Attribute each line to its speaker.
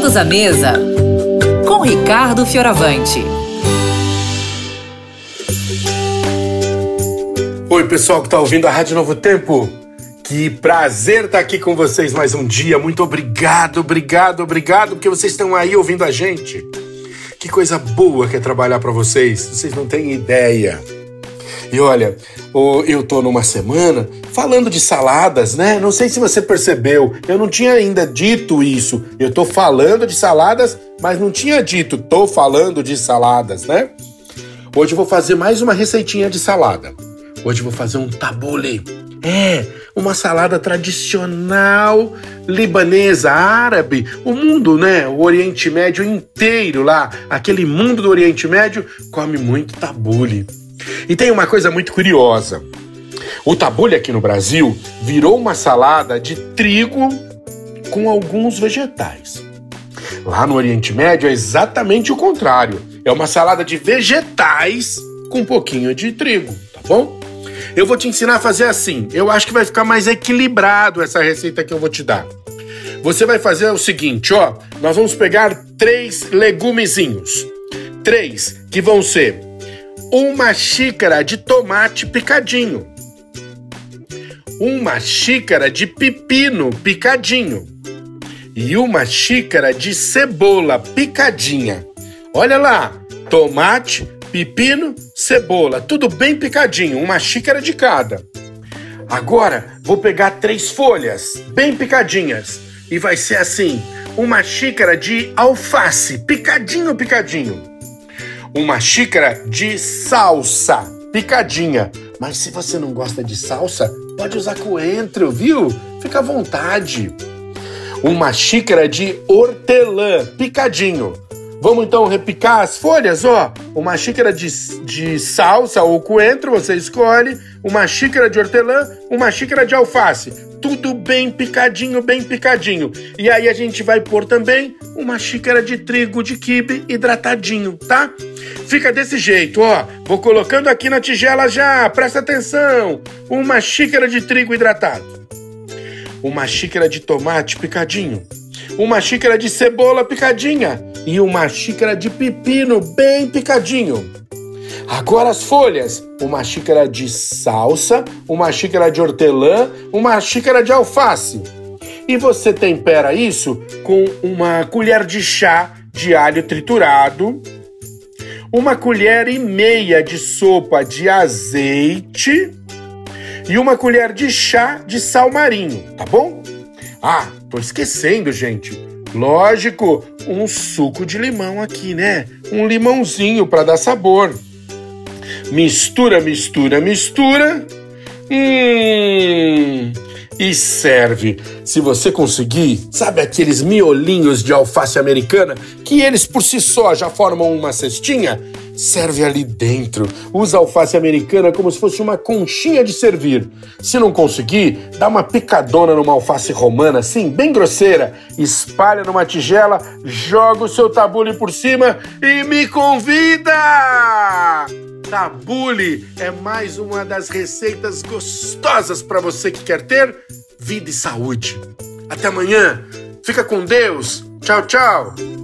Speaker 1: Todos à mesa com Ricardo Fioravante.
Speaker 2: Oi, pessoal que está ouvindo a Rádio Novo Tempo. Que prazer estar aqui com vocês mais um dia. Muito obrigado, obrigado, obrigado, porque vocês estão aí ouvindo a gente. Que coisa boa que é trabalhar para vocês. Vocês não têm ideia. E olha, eu tô numa semana falando de saladas, né? Não sei se você percebeu, eu não tinha ainda dito isso. Eu tô falando de saladas, mas não tinha dito tô falando de saladas, né? Hoje eu vou fazer mais uma receitinha de salada. Hoje eu vou fazer um tabule. É, uma salada tradicional libanesa, árabe, o mundo, né? O Oriente Médio inteiro lá, aquele mundo do Oriente Médio come muito tabule. E tem uma coisa muito curiosa. O tabule aqui no Brasil virou uma salada de trigo com alguns vegetais. Lá no Oriente Médio é exatamente o contrário. É uma salada de vegetais com um pouquinho de trigo, tá bom? Eu vou te ensinar a fazer assim. Eu acho que vai ficar mais equilibrado essa receita que eu vou te dar. Você vai fazer o seguinte, ó. Nós vamos pegar três legumezinhos. Três que vão ser uma xícara de tomate picadinho, uma xícara de pepino picadinho e uma xícara de cebola picadinha. Olha lá, tomate, pepino, cebola, tudo bem picadinho, uma xícara de cada. Agora vou pegar três folhas bem picadinhas e vai ser assim: uma xícara de alface picadinho, picadinho uma xícara de salsa picadinha. Mas se você não gosta de salsa, pode usar coentro, viu? Fica à vontade. Uma xícara de hortelã picadinho. Vamos então repicar as folhas, ó. Uma xícara de, de salsa ou coentro, você escolhe. Uma xícara de hortelã, uma xícara de alface. Tudo bem picadinho, bem picadinho. E aí a gente vai pôr também uma xícara de trigo de quibe hidratadinho, tá? Fica desse jeito, ó. Vou colocando aqui na tigela já, presta atenção. Uma xícara de trigo hidratado. Uma xícara de tomate picadinho. Uma xícara de cebola picadinha e uma xícara de pepino bem picadinho. Agora as folhas: uma xícara de salsa, uma xícara de hortelã, uma xícara de alface. E você tempera isso com uma colher de chá de alho triturado, uma colher e meia de sopa de azeite e uma colher de chá de sal marinho, tá bom? Ah, tô esquecendo, gente. Lógico, um suco de limão aqui, né? Um limãozinho para dar sabor. Mistura, mistura, mistura. Hum, e serve. Se você conseguir, sabe aqueles miolinhos de alface americana que eles por si só já formam uma cestinha? Serve ali dentro. Usa alface americana como se fosse uma conchinha de servir. Se não conseguir, dá uma picadona numa alface romana, assim, bem grosseira, espalha numa tigela, joga o seu tabule por cima e me convida! Tabule é mais uma das receitas gostosas para você que quer ter vida e saúde. Até amanhã. Fica com Deus. Tchau, tchau.